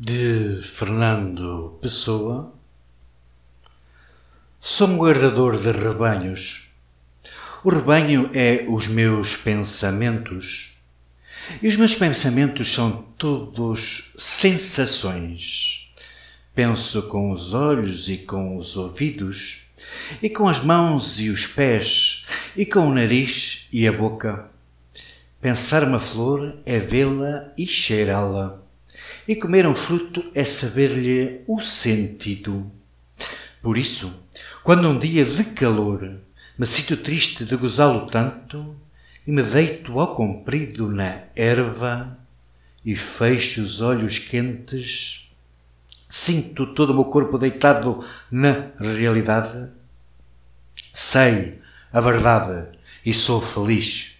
de Fernando Pessoa. Sou um guardador de rebanhos. O rebanho é os meus pensamentos. E os meus pensamentos são todos sensações. Penso com os olhos e com os ouvidos, e com as mãos e os pés, e com o nariz e a boca. Pensar uma flor é vê-la e cheirá-la. E comer um fruto é saber-lhe o sentido. Por isso, quando um dia de calor me sinto triste de gozá-lo tanto, e me deito ao comprido na erva, e fecho os olhos quentes, sinto todo o meu corpo deitado na realidade, sei a verdade e sou feliz